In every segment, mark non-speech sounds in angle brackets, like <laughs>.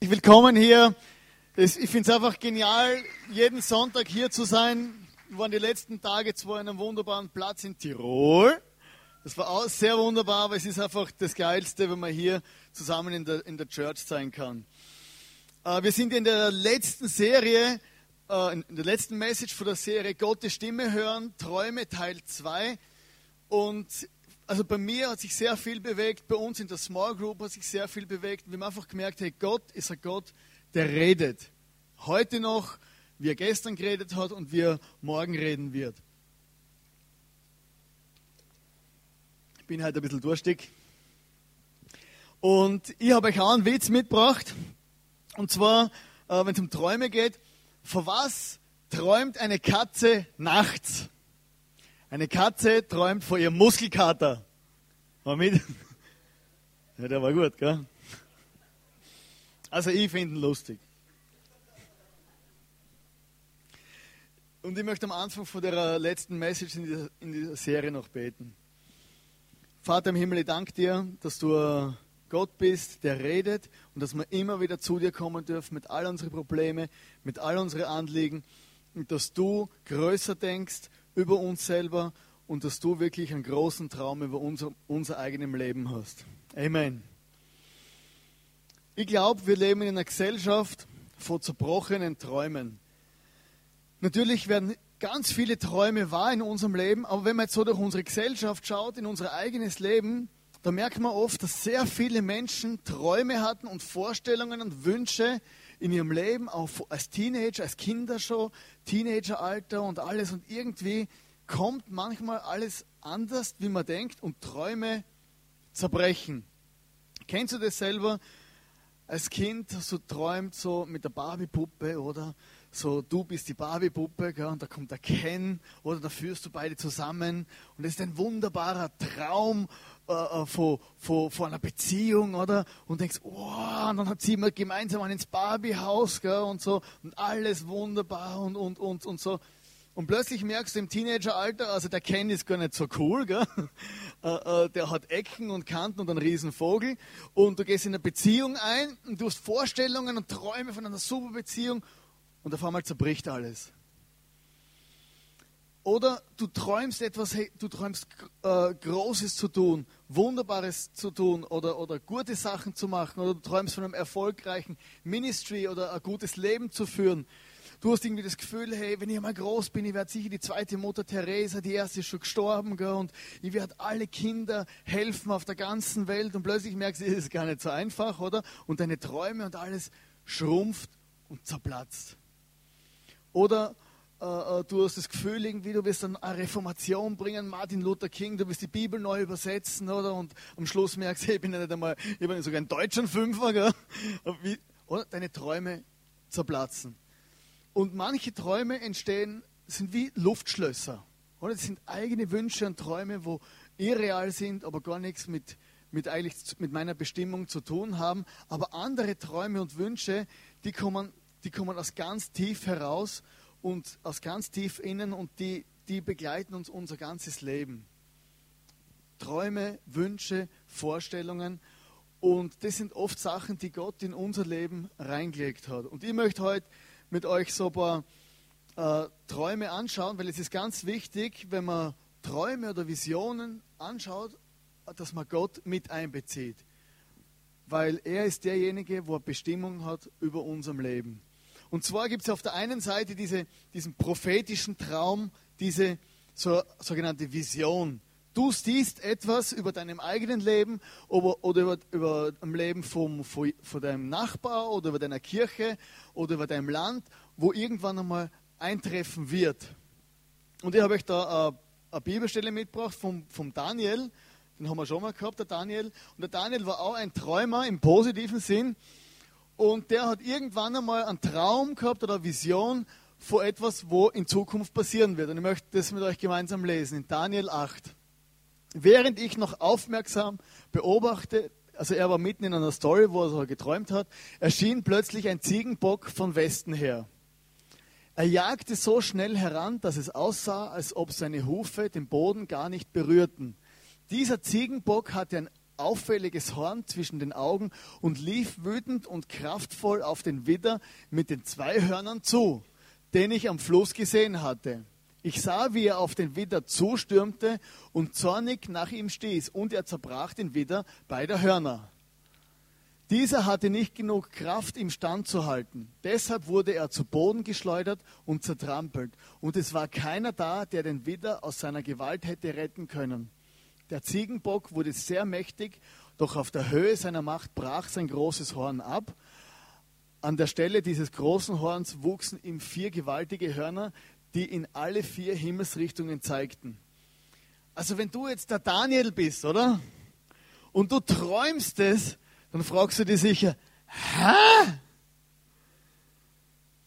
Willkommen hier. Ich finde es einfach genial, jeden Sonntag hier zu sein. Wir waren die letzten Tage zwar in einem wunderbaren Platz in Tirol. Das war auch sehr wunderbar, aber es ist einfach das Geilste, wenn man hier zusammen in der, in der Church sein kann. Äh, wir sind in der letzten Serie, äh, in der letzten Message von der Serie Gottes Stimme hören, Träume Teil 2. Und also bei mir hat sich sehr viel bewegt, bei uns in der Small Group hat sich sehr viel bewegt. Wir haben einfach gemerkt, hey, Gott ist ein Gott, der redet. Heute noch, wie er gestern geredet hat und wie er morgen reden wird. Ich bin heute ein bisschen durstig. Und ich habe euch auch einen Witz mitgebracht. Und zwar, äh, wenn es um Träume geht, vor was träumt eine Katze nachts? Eine Katze träumt vor ihrem Muskelkater. Mit? Ja, der war gut, gell? Also ich finde ihn lustig. Und ich möchte am Anfang von der letzten Message in dieser, in dieser Serie noch beten. Vater im Himmel, ich danke dir, dass du Gott bist, der redet und dass wir immer wieder zu dir kommen dürfen mit all unseren Problemen, mit all unseren Anliegen und dass du größer denkst über uns selber und dass du wirklich einen großen Traum über unser, unser eigenes Leben hast. Amen. Ich glaube, wir leben in einer Gesellschaft von zerbrochenen Träumen. Natürlich werden ganz viele Träume wahr in unserem Leben, aber wenn man jetzt so durch unsere Gesellschaft schaut, in unser eigenes Leben, da merkt man oft, dass sehr viele Menschen Träume hatten und Vorstellungen und Wünsche in ihrem Leben, auch als Teenager, als Kinder schon, Teenageralter und alles. Und irgendwie kommt manchmal alles anders, wie man denkt, und Träume zerbrechen. Kennst du das selber? als Kind so träumt, so mit der Barbie-Puppe oder so, du bist die Barbie-Puppe und da kommt der Ken oder da führst du beide zusammen und das ist ein wunderbarer Traum äh von, von, von einer Beziehung oder und denkst, oh, und dann hat sie immer gemeinsam ins Barbie-Haus und so und alles wunderbar und, und, und, und so. Und plötzlich merkst du im Teenageralter, also der Ken ist gar nicht so cool, gell? <laughs> Äh, äh, der hat Ecken und Kanten und einen riesen Vogel. Und du gehst in eine Beziehung ein und du hast Vorstellungen und Träume von einer super Beziehung und auf einmal zerbricht alles. Oder du träumst etwas, hey, du träumst äh, Großes zu tun, Wunderbares zu tun oder, oder gute Sachen zu machen oder du träumst von einem erfolgreichen Ministry oder ein gutes Leben zu führen. Du hast irgendwie das Gefühl, hey, wenn ich mal groß bin, ich werde sicher die zweite Mutter Teresa, die erste ist schon gestorben, gell, und ich werde alle Kinder helfen auf der ganzen Welt und plötzlich merkst du, es ist gar nicht so einfach, oder? Und deine Träume und alles schrumpft und zerplatzt. Oder äh, äh du hast das Gefühl, irgendwie, du wirst eine Reformation bringen, Martin Luther King, du wirst die Bibel neu übersetzen, oder? Und am Schluss merkst du, <laughs> ich bin ja nicht einmal, ich bin sogar ein deutscher Fünfer, gell? Wie, oder? Deine Träume zerplatzen. Und manche Träume entstehen, sind wie Luftschlösser. Oder? Das sind eigene Wünsche und Träume, wo irreal sind, aber gar nichts mit, mit, eigentlich, mit meiner Bestimmung zu tun haben. Aber andere Träume und Wünsche, die kommen, die kommen aus ganz tief heraus und aus ganz tief innen und die, die begleiten uns unser ganzes Leben. Träume, Wünsche, Vorstellungen. Und das sind oft Sachen, die Gott in unser Leben reingelegt hat. Und ich möchte heute mit euch so ein paar äh, Träume anschauen, weil es ist ganz wichtig, wenn man Träume oder Visionen anschaut, dass man Gott mit einbezieht. Weil er ist derjenige, wo er Bestimmung hat über unserem Leben. Und zwar gibt es auf der einen Seite diese, diesen prophetischen Traum, diese so, sogenannte Vision. Du siehst etwas über deinem eigenen Leben oder, oder über, über dem Leben vom, von, von deinem Nachbar oder über deiner Kirche oder über deinem Land, wo irgendwann einmal eintreffen wird. Und ich habe euch da eine, eine Bibelstelle mitgebracht vom, vom Daniel, den haben wir schon mal gehabt, der Daniel. Und der Daniel war auch ein Träumer im positiven Sinn. Und der hat irgendwann einmal einen Traum gehabt oder eine Vision vor etwas, wo in Zukunft passieren wird. Und ich möchte das mit euch gemeinsam lesen, in Daniel 8. Während ich noch aufmerksam beobachte, also er war mitten in einer Story, wo er geträumt hat, erschien plötzlich ein Ziegenbock von Westen her. Er jagte so schnell heran, dass es aussah, als ob seine Hufe den Boden gar nicht berührten. Dieser Ziegenbock hatte ein auffälliges Horn zwischen den Augen und lief wütend und kraftvoll auf den Widder mit den zwei Hörnern zu, den ich am Fluss gesehen hatte. Ich sah, wie er auf den Widder zustürmte und zornig nach ihm stieß, und er zerbrach den Widder bei der Hörner. Dieser hatte nicht genug Kraft, ihm standzuhalten. Deshalb wurde er zu Boden geschleudert und zertrampelt. Und es war keiner da, der den Widder aus seiner Gewalt hätte retten können. Der Ziegenbock wurde sehr mächtig, doch auf der Höhe seiner Macht brach sein großes Horn ab. An der Stelle dieses großen Horns wuchsen ihm vier gewaltige Hörner, die in alle vier Himmelsrichtungen zeigten. Also wenn du jetzt der Daniel bist, oder? Und du träumst es, dann fragst du dich sicher, hä?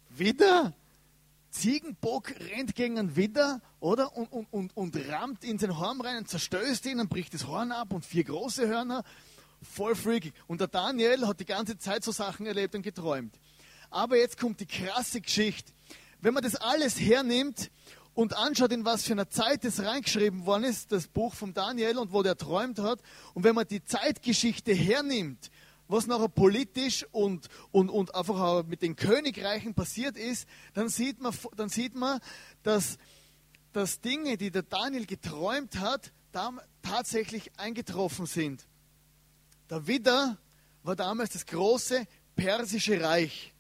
Wieder? Ziegenbock rennt gegen einen Widder, oder? Und, und, und, und rammt in sein Horn rein und zerstößt ihn und bricht das Horn ab und vier große Hörner. Voll freaky. Und der Daniel hat die ganze Zeit so Sachen erlebt und geträumt. Aber jetzt kommt die krasse Geschichte. Wenn man das alles hernimmt und anschaut, in was für einer Zeit das reingeschrieben worden ist, das Buch von Daniel und wo der träumt hat, und wenn man die Zeitgeschichte hernimmt, was nachher politisch und, und, und einfach auch mit den Königreichen passiert ist, dann sieht man, dann sieht man dass, dass Dinge, die der Daniel geträumt hat, tatsächlich eingetroffen sind. Der Widder war damals das große persische Reich.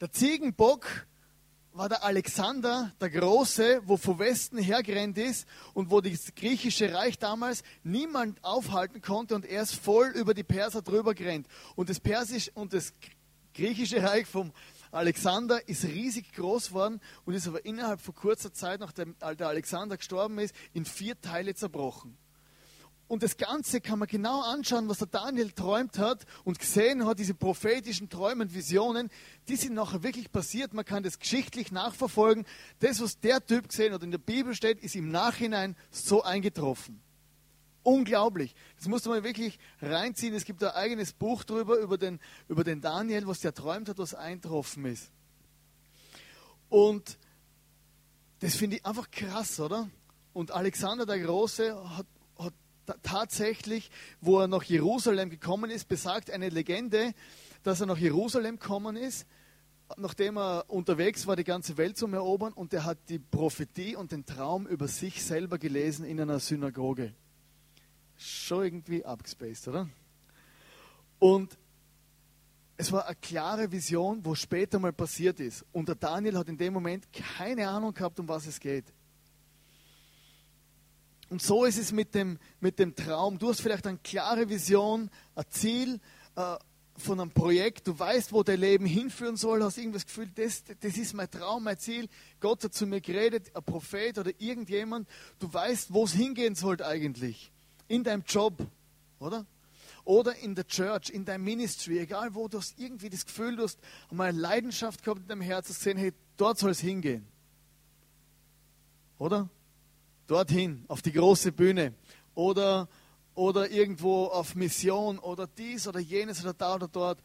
Der Ziegenbock war der Alexander der Große, wo vom Westen hergerannt ist und wo das griechische Reich damals niemand aufhalten konnte und er ist voll über die Perser drüber gerannt. Und das Persisch und das griechische Reich vom Alexander ist riesig groß geworden und ist aber innerhalb von kurzer Zeit, nachdem der Alexander gestorben ist, in vier Teile zerbrochen. Und das Ganze kann man genau anschauen, was der Daniel träumt hat und gesehen hat, diese prophetischen Träume und Visionen, die sind nachher wirklich passiert. Man kann das geschichtlich nachverfolgen. Das, was der Typ gesehen hat in der Bibel steht, ist im Nachhinein so eingetroffen. Unglaublich. Das musste man wirklich reinziehen. Es gibt ein eigenes Buch darüber, über den, über den Daniel, was der träumt hat, was eingetroffen ist. Und das finde ich einfach krass, oder? Und Alexander der Große hat tatsächlich, wo er nach Jerusalem gekommen ist, besagt eine Legende, dass er nach Jerusalem gekommen ist, nachdem er unterwegs war, die ganze Welt zu erobern, und er hat die Prophetie und den Traum über sich selber gelesen in einer Synagoge. Schon irgendwie abgespaced, oder? Und es war eine klare Vision, wo später mal passiert ist. Und der Daniel hat in dem Moment keine Ahnung gehabt, um was es geht. Und so ist es mit dem, mit dem Traum. Du hast vielleicht eine klare Vision, ein Ziel äh, von einem Projekt. Du weißt, wo dein Leben hinführen soll. Hast irgendwas Gefühl, das, das ist mein Traum, mein Ziel. Gott hat zu mir geredet, ein Prophet oder irgendjemand. Du weißt, wo es hingehen soll eigentlich. In deinem Job, oder? Oder in der Church, in deinem Ministry, egal wo du hast irgendwie das Gefühl, du hast mal eine Leidenschaft gehabt in deinem Herzen, zu sehen, hey, dort soll es hingehen. Oder? Dorthin, auf die große Bühne oder, oder irgendwo auf Mission oder dies oder jenes oder da oder dort.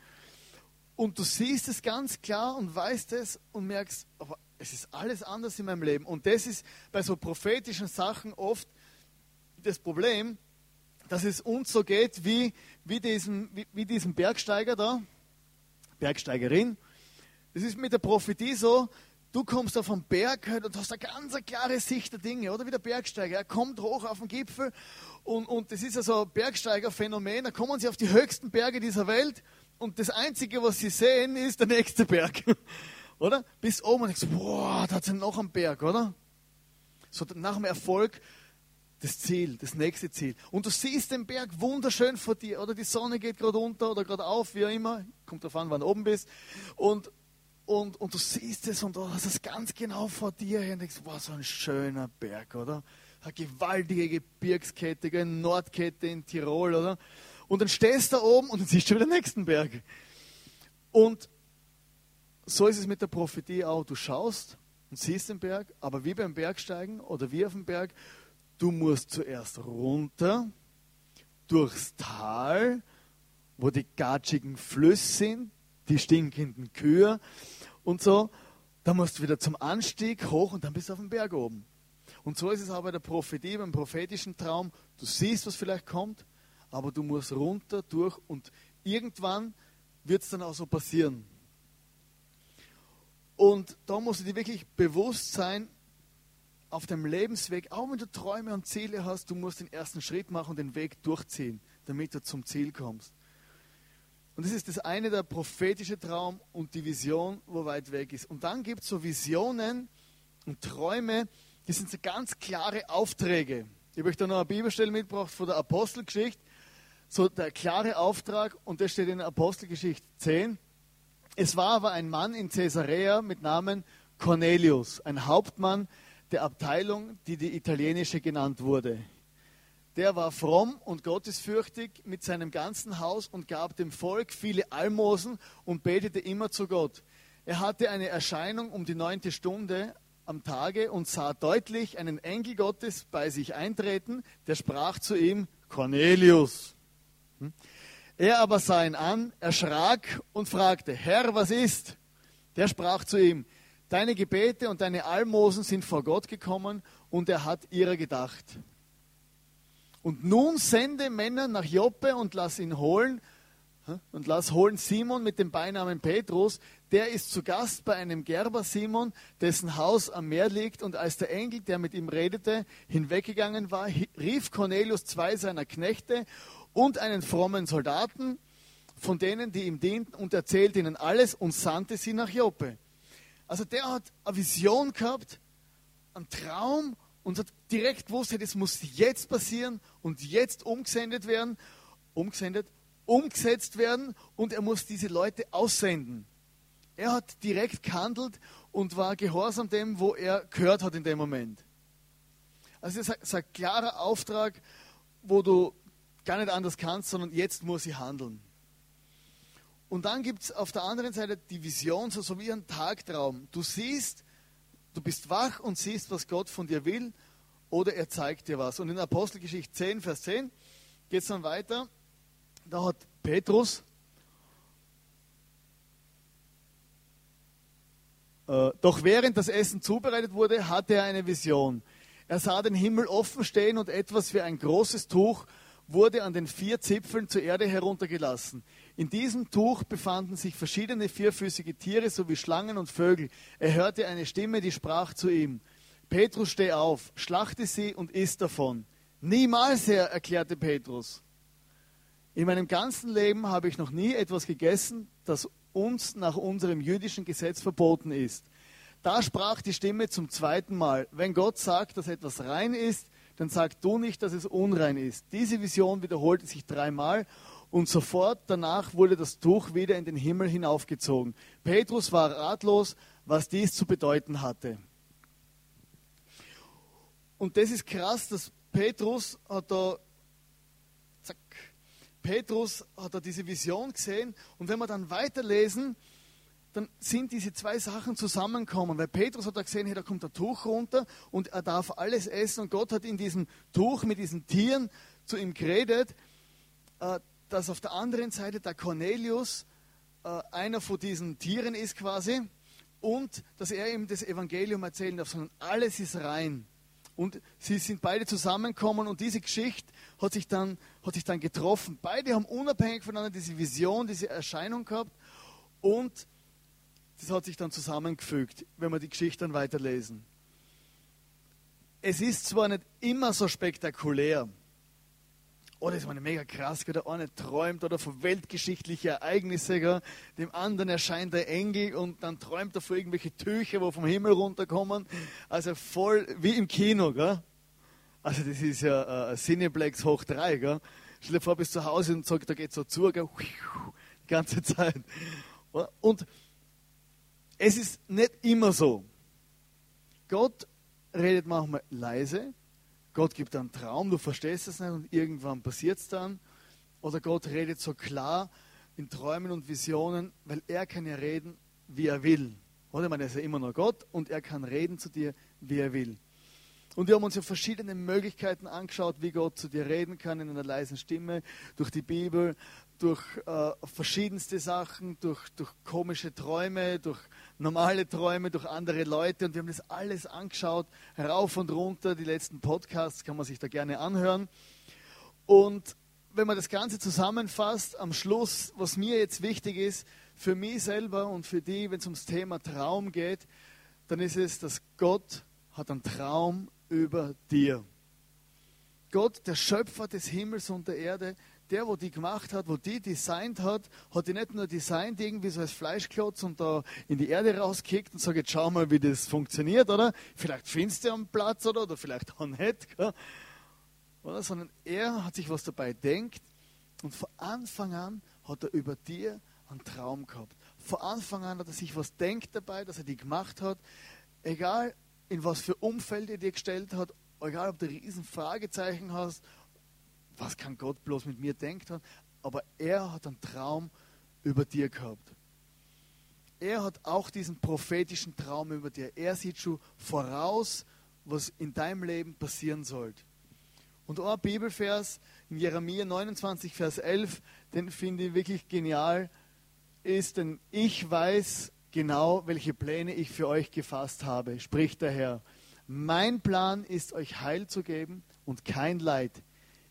Und du siehst es ganz klar und weißt es und merkst, aber es ist alles anders in meinem Leben. Und das ist bei so prophetischen Sachen oft das Problem, dass es uns so geht wie, wie, diesem, wie, wie diesem Bergsteiger da, Bergsteigerin. Das ist mit der Prophetie so, Du kommst auf einen Berg halt und hast eine ganz klare Sicht der Dinge, oder wie der Bergsteiger. Er kommt hoch auf den Gipfel und, und das ist also ein Bergsteigerphänomen. Da kommen sie auf die höchsten Berge dieser Welt und das Einzige, was sie sehen, ist der nächste Berg. <laughs> oder? Bis oben und denkst, boah, da hat es noch einen Berg, oder? So nach dem Erfolg das Ziel, das nächste Ziel. Und du siehst den Berg wunderschön vor dir, oder die Sonne geht gerade unter oder gerade auf, wie auch immer. Kommt darauf an, wann du oben bist. Und, und, und du siehst es und du hast es ganz genau vor dir und denkst, wow, so ein schöner Berg, oder? Eine gewaltige Gebirgskette, eine Nordkette in Tirol, oder? Und dann stehst du da oben und dann siehst du wieder den nächsten Berg. Und so ist es mit der Prophetie auch. Du schaust und siehst den Berg, aber wie beim Bergsteigen oder wie auf dem Berg, du musst zuerst runter, durchs Tal, wo die gatschigen Flüsse sind, die stinkenden Kühe, und so, dann musst du wieder zum Anstieg hoch und dann bist du auf dem Berg oben. Und so ist es auch bei der Prophetie, beim prophetischen Traum. Du siehst, was vielleicht kommt, aber du musst runter, durch und irgendwann wird es dann auch so passieren. Und da musst du dir wirklich bewusst sein, auf dem Lebensweg, auch wenn du Träume und Ziele hast, du musst den ersten Schritt machen und den Weg durchziehen, damit du zum Ziel kommst. Und das ist das eine, der prophetische Traum und die Vision, wo weit weg ist. Und dann gibt es so Visionen und Träume, die sind so ganz klare Aufträge. Ich habe euch da noch eine Bibelstelle mitgebracht von der Apostelgeschichte. So der klare Auftrag, und das steht in der Apostelgeschichte 10. Es war aber ein Mann in Caesarea mit Namen Cornelius, ein Hauptmann der Abteilung, die die italienische genannt wurde. Der war fromm und gottesfürchtig mit seinem ganzen Haus und gab dem Volk viele Almosen und betete immer zu Gott. Er hatte eine Erscheinung um die neunte Stunde am Tage und sah deutlich einen Engel Gottes bei sich eintreten, der sprach zu ihm, Cornelius. Hm? Er aber sah ihn an, erschrak und fragte, Herr, was ist? Der sprach zu ihm, Deine Gebete und deine Almosen sind vor Gott gekommen und er hat ihrer gedacht. Und nun sende Männer nach Joppe und lass ihn holen, und lass holen Simon mit dem Beinamen Petrus, der ist zu Gast bei einem Gerber Simon, dessen Haus am Meer liegt. Und als der Engel, der mit ihm redete, hinweggegangen war, rief Cornelius zwei seiner Knechte und einen frommen Soldaten von denen, die ihm dienten, und erzählte ihnen alles und sandte sie nach Joppe. Also der hat eine Vision gehabt, einen Traum und hat direkt gewusst, das muss jetzt passieren und jetzt umgesendet werden, umgesendet, umgesetzt werden und er muss diese Leute aussenden. Er hat direkt gehandelt und war gehorsam dem, wo er gehört hat in dem Moment. Also es ist ein klarer Auftrag, wo du gar nicht anders kannst, sondern jetzt muss ich handeln. Und dann gibt es auf der anderen Seite die Vision, so, so wie ein Tagtraum. Du siehst, du bist wach und siehst, was Gott von dir will, oder er zeigt dir was. Und in Apostelgeschichte 10, Vers 10 geht es dann weiter. Da hat Petrus, äh, doch während das Essen zubereitet wurde, hatte er eine Vision. Er sah den Himmel offen stehen und etwas wie ein großes Tuch wurde an den vier Zipfeln zur Erde heruntergelassen. In diesem Tuch befanden sich verschiedene vierfüßige Tiere sowie Schlangen und Vögel. Er hörte eine Stimme, die sprach zu ihm, Petrus, steh auf, schlachte sie und iss davon. Niemals, Herr, erklärte Petrus. In meinem ganzen Leben habe ich noch nie etwas gegessen, das uns nach unserem jüdischen Gesetz verboten ist. Da sprach die Stimme zum zweiten Mal, wenn Gott sagt, dass etwas rein ist, dann sag du nicht, dass es unrein ist. Diese Vision wiederholte sich dreimal und sofort danach wurde das Tuch wieder in den Himmel hinaufgezogen. Petrus war ratlos, was dies zu bedeuten hatte. Und das ist krass, dass Petrus hat da, zack, Petrus hat da diese Vision gesehen und wenn wir dann weiterlesen, dann sind diese zwei Sachen zusammenkommen. Weil Petrus hat da gesehen, hey, da kommt ein Tuch runter und er darf alles essen. Und Gott hat in diesem Tuch mit diesen Tieren zu ihm geredet, äh, dass auf der anderen Seite der Cornelius äh, einer von diesen Tieren ist quasi und dass er ihm das Evangelium erzählen darf, sondern alles ist rein. Und sie sind beide zusammengekommen und diese Geschichte hat sich dann, hat sich dann getroffen. Beide haben unabhängig voneinander diese Vision, diese Erscheinung gehabt und das hat sich dann zusammengefügt, wenn wir die Geschichte dann weiterlesen. Es ist zwar nicht immer so spektakulär, oder ist man mega krass, der eine träumt oder von weltgeschichtlichen Ereignissen, gell? dem anderen erscheint der Engel und dann träumt er von irgendwelche Tücher, wo vom Himmel runterkommen. Also voll wie im Kino. Gell? Also das ist ja äh, Cineplex hoch 3. Gell? Stell dir vor, bis zu Hause und sagt, da geht so zu, gell? <laughs> die ganze Zeit. Und es ist nicht immer so. Gott redet manchmal leise, Gott gibt einen Traum, du verstehst es nicht und irgendwann passiert es dann. Oder Gott redet so klar in Träumen und Visionen, weil er kann ja reden, wie er will. Oder? Ich meine, er ist ja immer noch Gott und er kann reden zu dir, wie er will. Und wir haben uns ja verschiedene Möglichkeiten angeschaut, wie Gott zu dir reden kann in einer leisen Stimme, durch die Bibel, durch äh, verschiedenste Sachen, durch, durch komische Träume, durch normale Träume, durch andere Leute. Und wir haben das alles angeschaut, rauf und runter. Die letzten Podcasts kann man sich da gerne anhören. Und wenn man das Ganze zusammenfasst, am Schluss, was mir jetzt wichtig ist, für mich selber und für die, wenn es ums Thema Traum geht, dann ist es, dass Gott hat einen Traum über dir. Gott, der Schöpfer des Himmels und der Erde, der, wo die gemacht hat, wo die designt hat, hat die nicht nur designt irgendwie so als Fleischklotz und da in die Erde rauskickt und sagt, jetzt schau mal, wie das funktioniert, oder? Vielleicht findest du am Platz, oder? Oder vielleicht auch nicht, oder? Sondern er hat sich was dabei denkt und von Anfang an hat er über dir einen Traum gehabt. Von Anfang an hat er sich was denkt dabei, dass er die gemacht hat. Egal, in was für Umfeld er dir gestellt hat, egal, ob du riesen Fragezeichen hast was kann Gott bloß mit mir denken? Aber er hat einen Traum über dir gehabt. Er hat auch diesen prophetischen Traum über dir. Er sieht schon voraus, was in deinem Leben passieren soll. Und ein Bibelvers in Jeremia 29, Vers 11, den finde ich wirklich genial, ist, denn ich weiß genau, welche Pläne ich für euch gefasst habe, spricht der Herr. Mein Plan ist, euch Heil zu geben und kein Leid.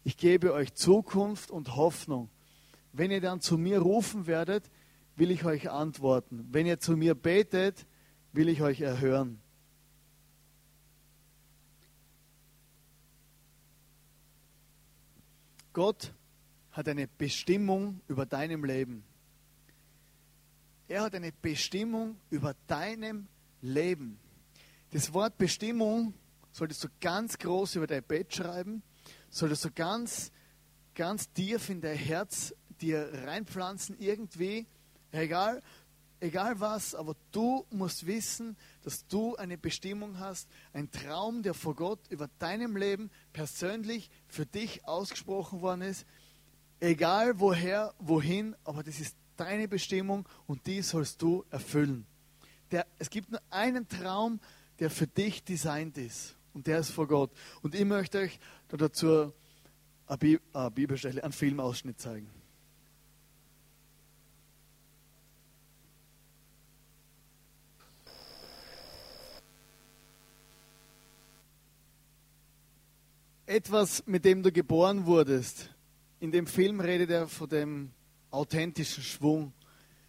Ich gebe euch Zukunft und Hoffnung. Wenn ihr dann zu mir rufen werdet, will ich euch antworten. Wenn ihr zu mir betet, will ich euch erhören. Gott hat eine Bestimmung über deinem Leben. Er hat eine Bestimmung über deinem Leben. Das Wort Bestimmung solltest du ganz groß über dein Bett schreiben solltest du ganz, ganz tief in dein Herz dir reinpflanzen, irgendwie, egal, egal was, aber du musst wissen, dass du eine Bestimmung hast, ein Traum, der vor Gott über deinem Leben persönlich für dich ausgesprochen worden ist, egal woher, wohin, aber das ist deine Bestimmung und die sollst du erfüllen. Der, es gibt nur einen Traum, der für dich designt ist und der ist vor Gott. Und ich möchte euch dazu eine Bibelstelle, einen Filmausschnitt zeigen. Etwas, mit dem du geboren wurdest. In dem Film redet er von dem authentischen Schwung.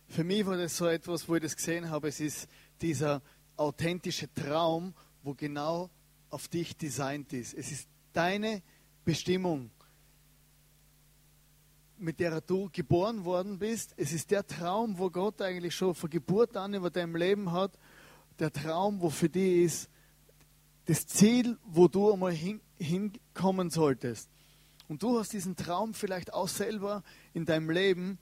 Für mich war das so etwas, wo ich das gesehen habe. Es ist dieser authentische Traum, wo genau auf dich designt ist. Es ist deine Bestimmung, mit der du geboren worden bist. Es ist der Traum, wo Gott eigentlich schon von Geburt an über deinem Leben hat. Der Traum, wo für dich ist, das Ziel, wo du einmal hin, hinkommen solltest. Und du hast diesen Traum vielleicht auch selber in deinem Leben.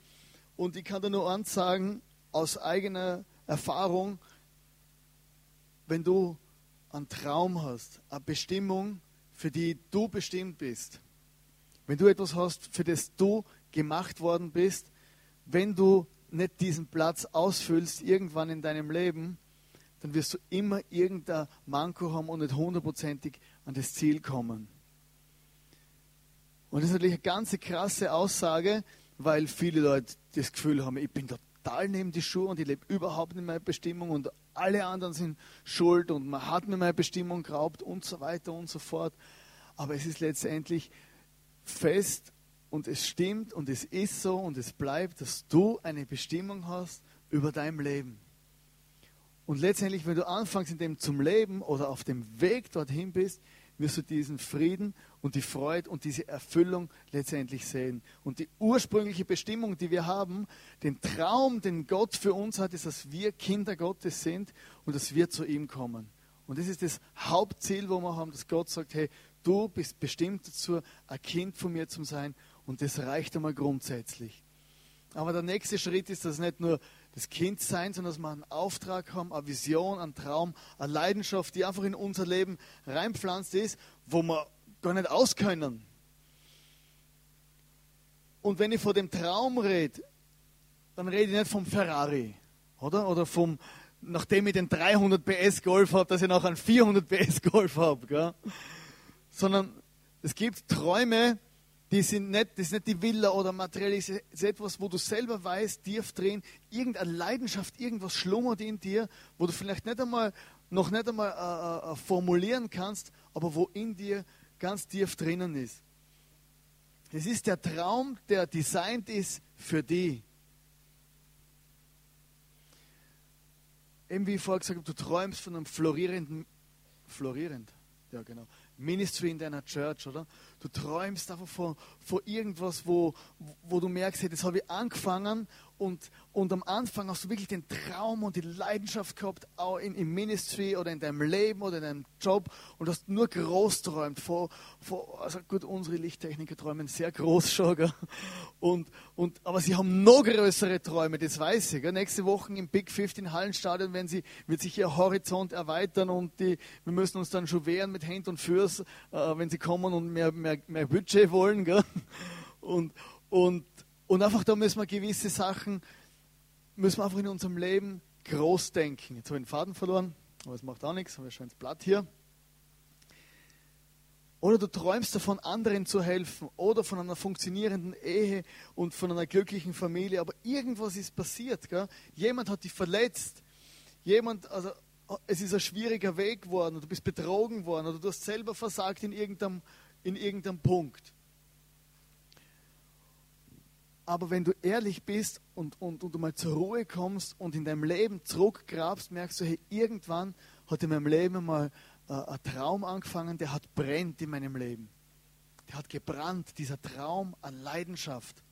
Und ich kann dir nur eins sagen, aus eigener Erfahrung, wenn du einen Traum hast, eine Bestimmung, für die du bestimmt bist, wenn du etwas hast, für das du gemacht worden bist, wenn du nicht diesen Platz ausfüllst irgendwann in deinem Leben, dann wirst du immer irgendein Manko haben und nicht hundertprozentig an das Ziel kommen. Und das ist natürlich eine ganz krasse Aussage, weil viele Leute das Gefühl haben, ich bin total neben die Schuhe und ich lebe überhaupt nicht meine Bestimmung und alle anderen sind schuld und man hat mir meine Bestimmung geraubt und so weiter und so fort. Aber es ist letztendlich fest und es stimmt und es ist so und es bleibt, dass du eine Bestimmung hast über dein Leben. Und letztendlich, wenn du anfängst in dem zum Leben oder auf dem Weg dorthin bist, wirst du diesen Frieden und die Freude und diese Erfüllung letztendlich sehen. Und die ursprüngliche Bestimmung, die wir haben, den Traum, den Gott für uns hat, ist, dass wir Kinder Gottes sind und dass wir zu ihm kommen. Und das ist das Hauptziel, wo wir haben, dass Gott sagt, hey, du bist bestimmt dazu, ein Kind von mir zu sein. Und das reicht einmal grundsätzlich. Aber der nächste Schritt ist, dass nicht nur das Kind sein, sondern dass wir einen Auftrag haben, eine Vision, einen Traum, eine Leidenschaft, die einfach in unser Leben reinpflanzt ist, wo wir gar nicht auskönnen. Und wenn ich vor dem Traum rede, dann rede ich nicht vom Ferrari, oder? Oder vom, nachdem ich den 300 PS Golf habe, dass ich noch einen 400 PS Golf habe, sondern es gibt Träume, Die sind nicht, das ist nicht die Villa oder materiell, es ist etwas, wo du selber weißt, tief drin, irgendeine Leidenschaft, irgendwas schlummert in dir, wo du vielleicht nicht einmal, noch nicht einmal äh, äh, formulieren kannst, aber wo in dir ganz tief drinnen ist. Es ist der Traum, der designt ist für die. Eben wie ich vorher gesagt habe, du träumst von einem florierenden, florierend, ja genau, Ministry in deiner Church, oder? Du träumst einfach von, von irgendwas, wo, wo du merkst, hey, das habe ich angefangen und, und am Anfang hast du wirklich den Traum und die Leidenschaft gehabt, auch in, im Ministry oder in deinem Leben oder in deinem Job und hast nur groß träumt. Vor, vor, also gut, unsere Lichttechniker träumen sehr groß schon, gell? Und, und, aber sie haben noch größere Träume, das weiß ich. Gell? Nächste Woche im Big 15 Hallenstadion wenn sie, wird sich ihr Horizont erweitern und die, wir müssen uns dann schon wehren mit Hand und Fürs, äh, wenn sie kommen und mehr, mehr, mehr Budget wollen. Gell? Und, und, und einfach da müssen wir gewisse Sachen, müssen wir einfach in unserem Leben groß denken. Jetzt habe ich den Faden verloren, aber es macht auch nichts, haben wir schon ins Blatt hier. Oder du träumst davon, anderen zu helfen oder von einer funktionierenden Ehe und von einer glücklichen Familie, aber irgendwas ist passiert. Gell? Jemand hat dich verletzt, jemand, also es ist ein schwieriger Weg geworden, du bist betrogen worden oder du hast selber versagt in irgendeinem, in irgendeinem Punkt. Aber wenn du ehrlich bist und, und, und du mal zur Ruhe kommst und in deinem Leben zurückgrabst, merkst du, hey, irgendwann hat in meinem Leben mal äh, ein Traum angefangen, der hat brennt in meinem Leben. Der hat gebrannt, dieser Traum an Leidenschaft.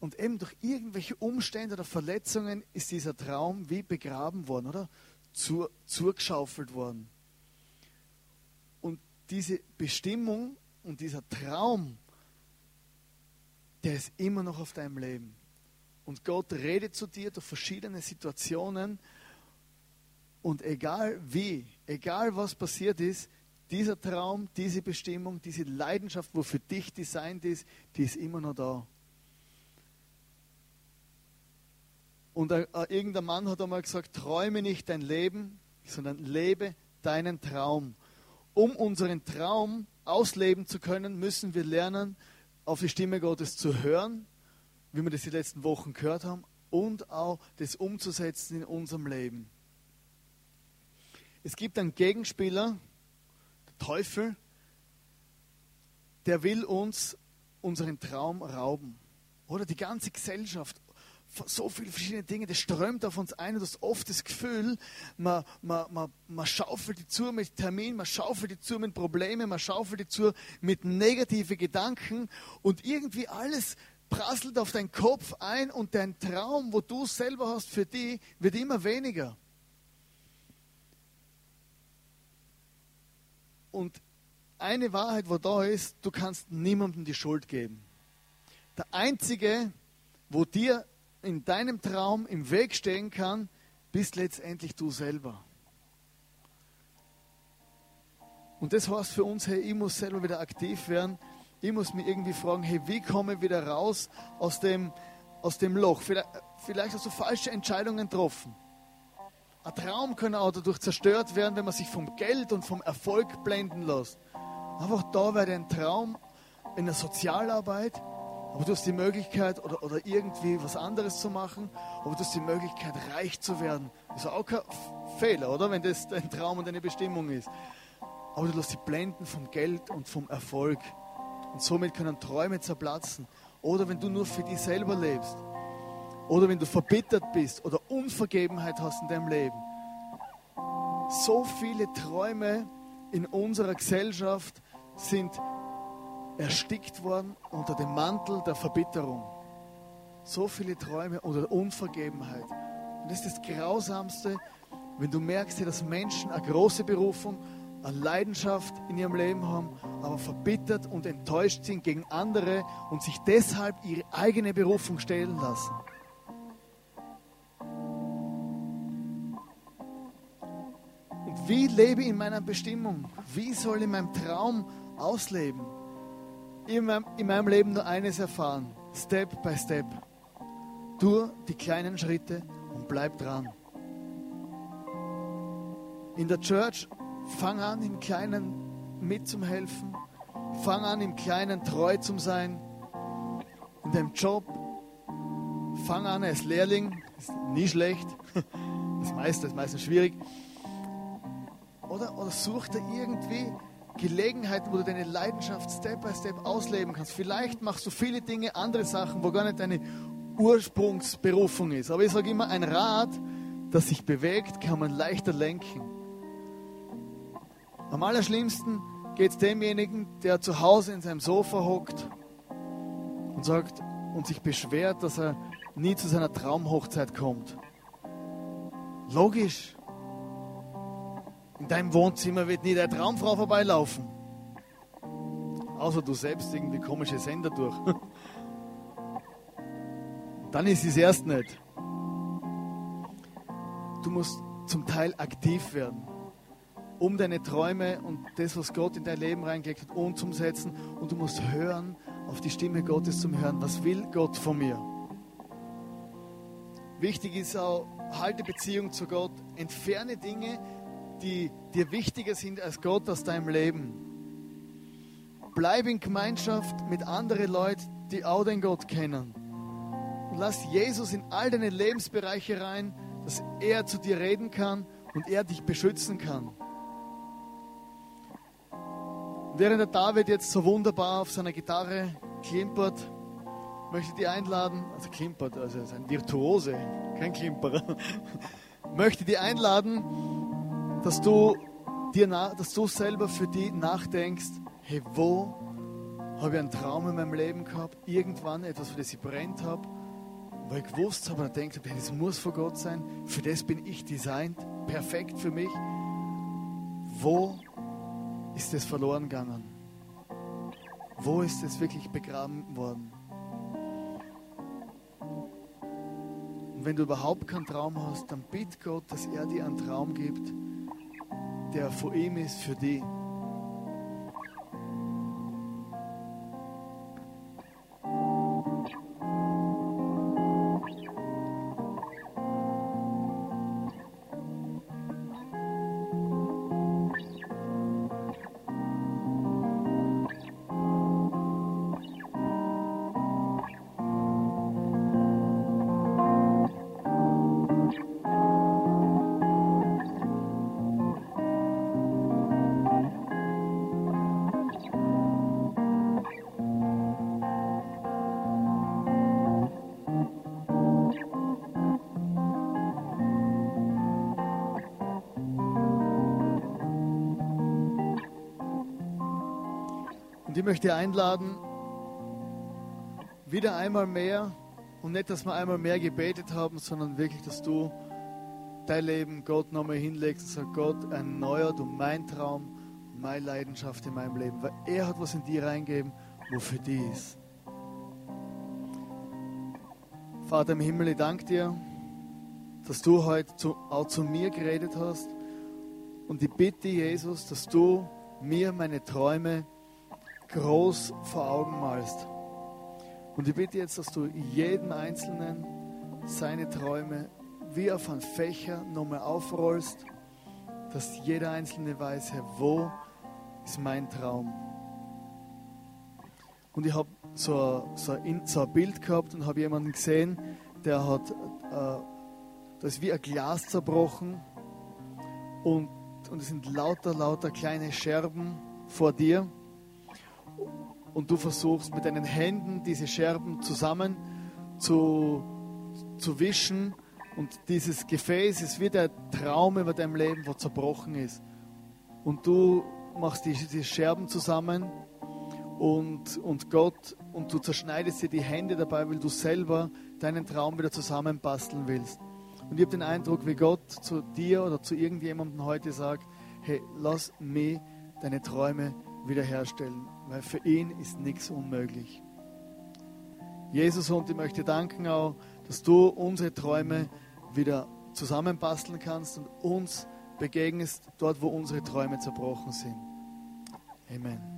Und eben durch irgendwelche Umstände oder Verletzungen ist dieser Traum wie begraben worden, oder? Zur, zugeschaufelt worden. Und diese Bestimmung und dieser Traum, der ist immer noch auf deinem Leben. Und Gott redet zu dir durch verschiedene Situationen. Und egal wie, egal was passiert ist, dieser Traum, diese Bestimmung, diese Leidenschaft, wo für dich designt ist, die ist immer noch da. Und irgendein Mann hat einmal gesagt, träume nicht dein Leben, sondern lebe deinen Traum. Um unseren Traum ausleben zu können, müssen wir lernen, auf die Stimme Gottes zu hören, wie wir das die letzten Wochen gehört haben, und auch das umzusetzen in unserem Leben. Es gibt einen Gegenspieler, der Teufel, der will uns unseren Traum rauben. Oder die ganze Gesellschaft, so viele verschiedene Dinge, das strömt auf uns ein und du hast oft das Gefühl, man, man, man, man schaufelt die zu mit Termin, man schaufelt die zu mit Problemen, man schaufelt die zu mit negativen Gedanken und irgendwie alles prasselt auf deinen Kopf ein und dein Traum, wo du selber hast für dich, wird immer weniger. Und eine Wahrheit, wo da ist, du kannst niemandem die Schuld geben. Der einzige, wo dir in deinem Traum im Weg stehen kann, bist letztendlich du selber. Und das heißt für uns, hey, ich muss selber wieder aktiv werden. Ich muss mir irgendwie fragen, hey, wie komme ich wieder raus aus dem, aus dem Loch? Vielleicht, vielleicht hast du falsche Entscheidungen getroffen. Ein Traum kann auch dadurch zerstört werden, wenn man sich vom Geld und vom Erfolg blenden lässt. Einfach da wäre ein Traum in der Sozialarbeit, aber du hast die Möglichkeit oder, oder irgendwie was anderes zu machen, aber du hast die Möglichkeit, reich zu werden. Das ist auch kein Fehler, oder? Wenn das dein Traum und deine Bestimmung ist. Aber du lässt dich blenden vom Geld und vom Erfolg. Und somit können Träume zerplatzen. Oder wenn du nur für dich selber lebst. Oder wenn du verbittert bist oder Unvergebenheit hast in deinem Leben. So viele Träume in unserer Gesellschaft sind erstickt worden unter dem Mantel der Verbitterung. So viele Träume oder Unvergebenheit. Und das ist das Grausamste, wenn du merkst, dass Menschen eine große Berufung, eine Leidenschaft in ihrem Leben haben, aber verbittert und enttäuscht sind gegen andere und sich deshalb ihre eigene Berufung stehlen lassen. Und wie lebe ich in meiner Bestimmung? Wie soll ich in meinem Traum ausleben? In meinem, in meinem Leben nur eines erfahren. Step by Step. Tu die kleinen Schritte und bleib dran. In der Church fang an, im Kleinen mitzuhelfen. fang an, im Kleinen treu zu sein. In deinem Job. Fang an als Lehrling. Ist nie schlecht. <laughs> Das meiste ist meistens schwierig. Oder, oder such dir irgendwie Gelegenheiten, wo du deine Leidenschaft Step by Step ausleben kannst. Vielleicht machst du viele Dinge, andere Sachen, wo gar nicht deine Ursprungsberufung ist. Aber ich sage immer, ein Rad, das sich bewegt, kann man leichter lenken. Am allerschlimmsten geht es demjenigen, der zu Hause in seinem Sofa hockt und sagt und sich beschwert, dass er nie zu seiner Traumhochzeit kommt. Logisch. In deinem Wohnzimmer wird nie deine Traumfrau vorbeilaufen. Außer du selbst irgendwie komische Sender durch. <laughs> Dann ist es erst nicht. Du musst zum Teil aktiv werden um deine Träume und das, was Gott in dein Leben reingelegt hat, umzusetzen. Und du musst hören, auf die Stimme Gottes zum Hören. Was will Gott von mir? Wichtig ist auch, halte Beziehung zu Gott. Entferne Dinge, die dir wichtiger sind als Gott aus deinem Leben. Bleib in Gemeinschaft mit anderen Leuten, die auch den Gott kennen. Und lass Jesus in all deine Lebensbereiche rein, dass er zu dir reden kann und er dich beschützen kann. Während der David jetzt so wunderbar auf seiner Gitarre klimpert, möchte ich dich einladen, also klimpert, also ist ein Virtuose, kein Klimperer, <laughs> möchte dich einladen, dass du dir, dass du selber für dich nachdenkst, hey, wo habe ich einen Traum in meinem Leben gehabt, irgendwann etwas, für das ich brennt habe, weil ich gewusst habe und denkt habe, hey, das muss von Gott sein, für das bin ich designt, perfekt für mich. Wo ist es verloren gegangen? Wo ist es wirklich begraben worden? Und wenn du überhaupt keinen Traum hast, dann bitt Gott, dass er dir einen Traum gibt, der vor ihm ist für dich. Und ich möchte einladen, wieder einmal mehr und nicht, dass wir einmal mehr gebetet haben, sondern wirklich, dass du dein Leben Gott nochmal hinlegst und sagst, Gott, erneuert du mein Traum, meine Leidenschaft in meinem Leben, weil er hat was in dir reingegeben, wofür die ist. Vater im Himmel, ich danke dir, dass du heute zu, auch zu mir geredet hast. Und ich bitte, Jesus, dass du mir meine Träume groß vor Augen malst. Und ich bitte jetzt, dass du jedem Einzelnen seine Träume wie auf einen Fächer nochmal aufrollst, dass jeder Einzelne weiß, Herr, wo ist mein Traum? Und ich habe so, so, ein, so ein Bild gehabt und habe jemanden gesehen, der hat, äh, das ist wie ein Glas zerbrochen und, und es sind lauter, lauter kleine Scherben vor dir und du versuchst mit deinen Händen diese Scherben zusammen zu, zu wischen und dieses Gefäß ist wie der Traum über deinem Leben, wo zerbrochen ist. Und du machst diese, diese Scherben zusammen und, und Gott und du zerschneidest dir die Hände dabei, weil du selber deinen Traum wieder zusammenbasteln willst. Und ich habe den Eindruck, wie Gott zu dir oder zu irgendjemandem heute sagt, hey, lass mich deine Träume wiederherstellen weil für ihn ist nichts unmöglich. Jesus, und ich möchte danken auch, dass du unsere Träume wieder zusammenbasteln kannst und uns begegnest dort, wo unsere Träume zerbrochen sind. Amen.